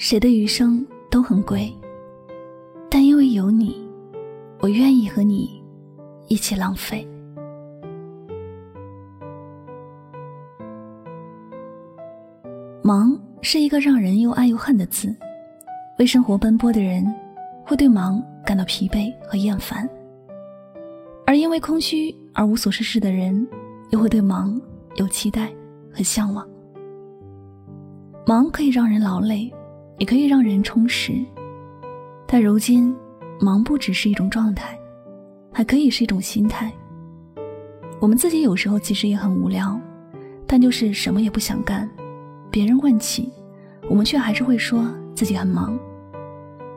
谁的余生都很贵，但因为有你，我愿意和你一起浪费。忙是一个让人又爱又恨的字，为生活奔波的人会对忙感到疲惫和厌烦，而因为空虚而无所事事的人又会对忙有期待和向往。忙可以让人劳累。也可以让人充实，但如今，忙不只是一种状态，还可以是一种心态。我们自己有时候其实也很无聊，但就是什么也不想干。别人问起，我们却还是会说自己很忙。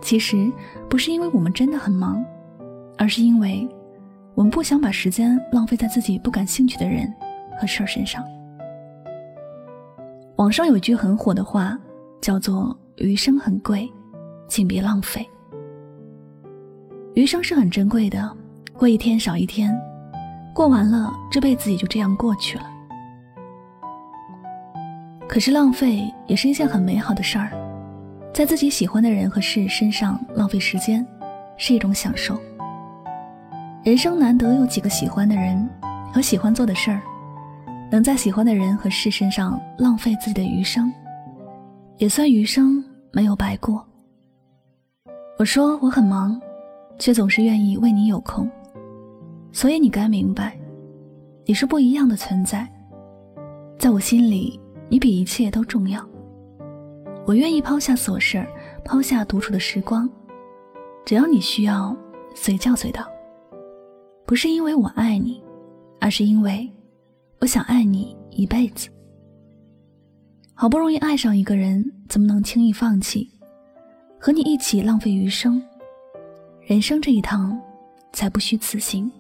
其实不是因为我们真的很忙，而是因为我们不想把时间浪费在自己不感兴趣的人和事儿身上。网上有一句很火的话，叫做。余生很贵，请别浪费。余生是很珍贵的，过一天少一天，过完了这辈子也就这样过去了。可是浪费也是一件很美好的事儿，在自己喜欢的人和事身上浪费时间，是一种享受。人生难得有几个喜欢的人和喜欢做的事儿，能在喜欢的人和事身上浪费自己的余生。也算余生没有白过。我说我很忙，却总是愿意为你有空，所以你该明白，你是不一样的存在，在我心里，你比一切都重要。我愿意抛下琐事儿，抛下独处的时光，只要你需要，随叫随到。不是因为我爱你，而是因为我想爱你一辈子。好不容易爱上一个人，怎么能轻易放弃？和你一起浪费余生，人生这一趟，才不虚此行。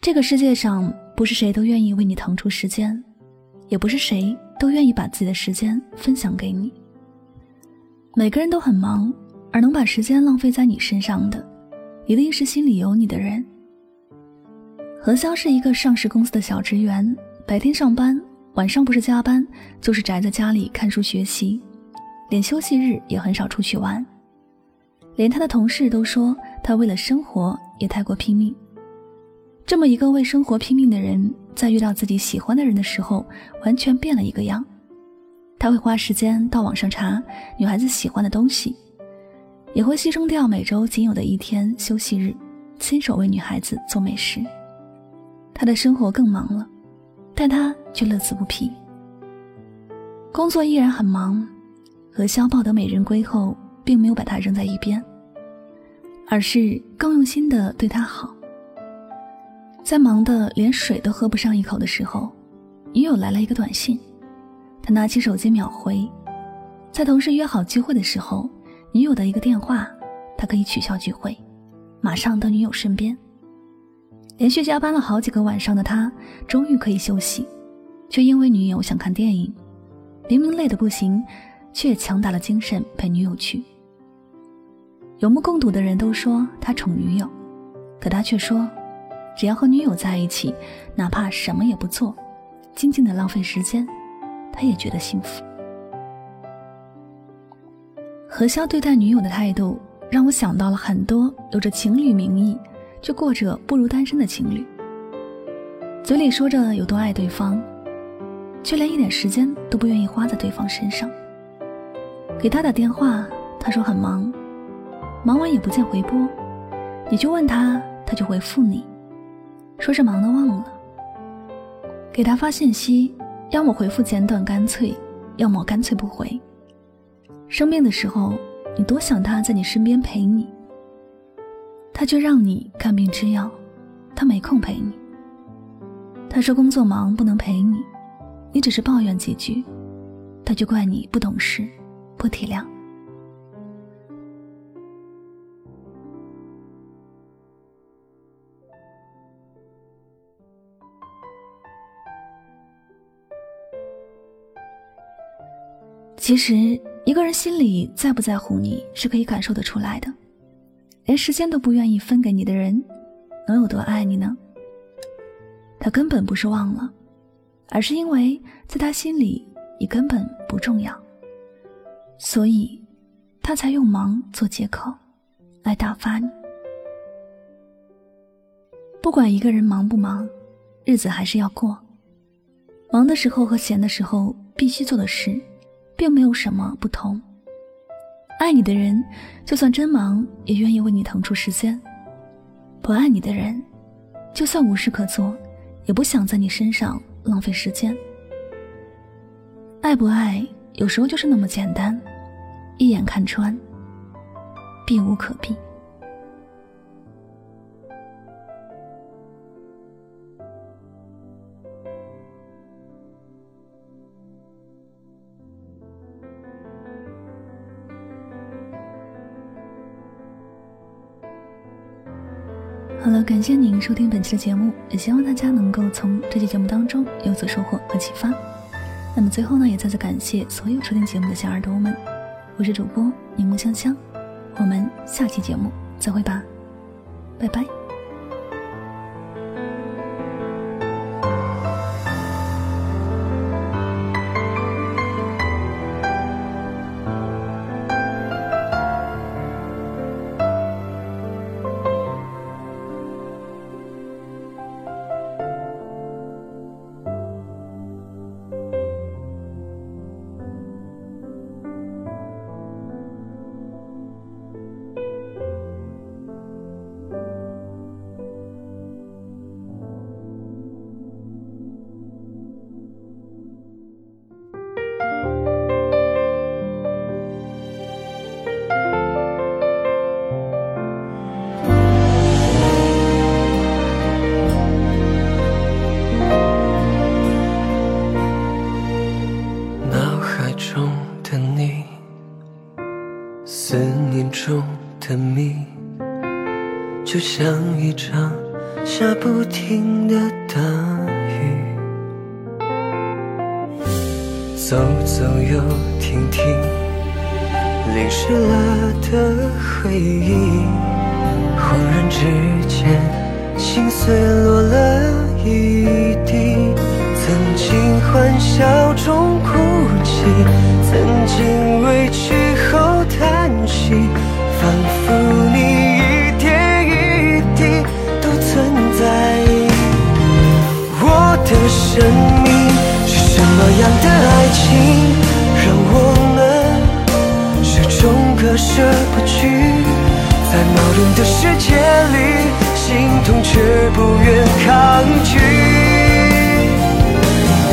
这个世界上。不是谁都愿意为你腾出时间，也不是谁都愿意把自己的时间分享给你。每个人都很忙，而能把时间浪费在你身上的，一定是心里有你的人。何潇是一个上市公司的小职员，白天上班，晚上不是加班，就是宅在家里看书学习，连休息日也很少出去玩。连他的同事都说他为了生活也太过拼命。这么一个为生活拼命的人，在遇到自己喜欢的人的时候，完全变了一个样。他会花时间到网上查女孩子喜欢的东西，也会牺牲掉每周仅有的一天休息日，亲手为女孩子做美食。他的生活更忙了，但他却乐此不疲。工作依然很忙，何潇抱得美人归后，并没有把她扔在一边，而是更用心的对她好。在忙得连水都喝不上一口的时候，女友来了一个短信，他拿起手机秒回。在同事约好聚会的时候，女友的一个电话，他可以取消聚会，马上到女友身边。连续加班了好几个晚上的他，终于可以休息，却因为女友想看电影，明明累得不行，却强打了精神陪女友去。有目共睹的人都说他宠女友，可他却说。只要和女友在一起，哪怕什么也不做，静静的浪费时间，他也觉得幸福。何潇对待女友的态度，让我想到了很多有着情侣名义却过着不如单身的情侣，嘴里说着有多爱对方，却连一点时间都不愿意花在对方身上。给他打电话，他说很忙，忙完也不见回拨，你就问他，他就回复你。说是忙的忘了，给他发信息，要么回复简短干脆，要么干脆不回。生病的时候，你多想他在你身边陪你，他却让你看病吃药，他没空陪你。他说工作忙不能陪你，你只是抱怨几句，他就怪你不懂事，不体谅。其实，一个人心里在不在乎你是可以感受得出来的。连时间都不愿意分给你的人，能有多爱你呢？他根本不是忘了，而是因为在他心里你根本不重要，所以，他才用忙做借口，来打发你。不管一个人忙不忙，日子还是要过。忙的时候和闲的时候必须做的事，并没有什么不同。爱你的人，就算真忙，也愿意为你腾出时间；不爱你的人，就算无事可做，也不想在你身上浪费时间。爱不爱，有时候就是那么简单，一眼看穿，避无可避。好了，感谢您收听本期的节目，也希望大家能够从这期节目当中有所收获和启发。那么最后呢，也再次感谢所有收听节目的小耳朵们，我是主播柠檬香香，我们下期节目再会吧，拜拜。就像一场下不停的大雨，走走又停停，淋湿了的回忆。忽然之间，心碎落了一地。曾经欢笑中样的爱情，让我们始终割舍不去。在矛盾的世界里，心痛却不愿抗拒。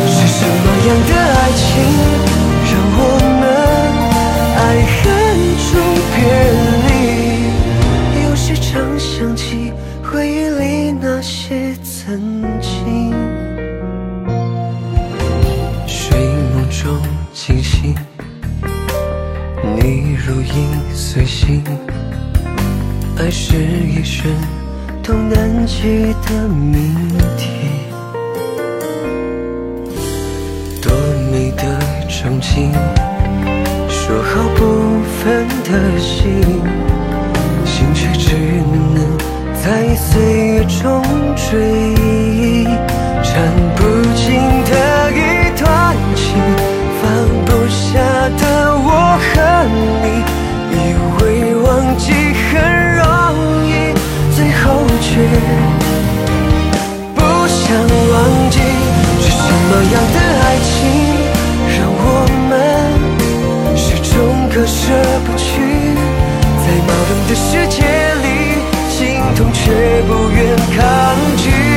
是什么样的爱情，让我们爱恨中别离？有时常想起回忆里那些曾经。随心，爱是一生都难解的谜题。多美的憧憬，说好不分的心，心却只能在岁月中追忆，想忘记。是什么样的爱情，让我们始终割舍不去？在矛盾的世界里，心痛却不愿抗拒。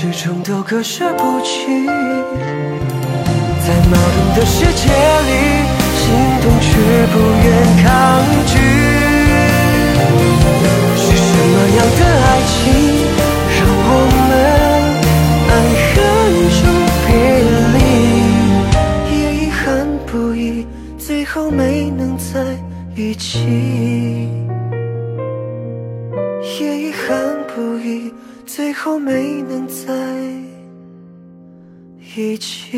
始终都割舍不去。在矛盾的世界里，心动却不愿抗拒。是什么样的爱情，让我们爱恨中别离？也遗憾不已，最后没能在一起。最后没能在一起。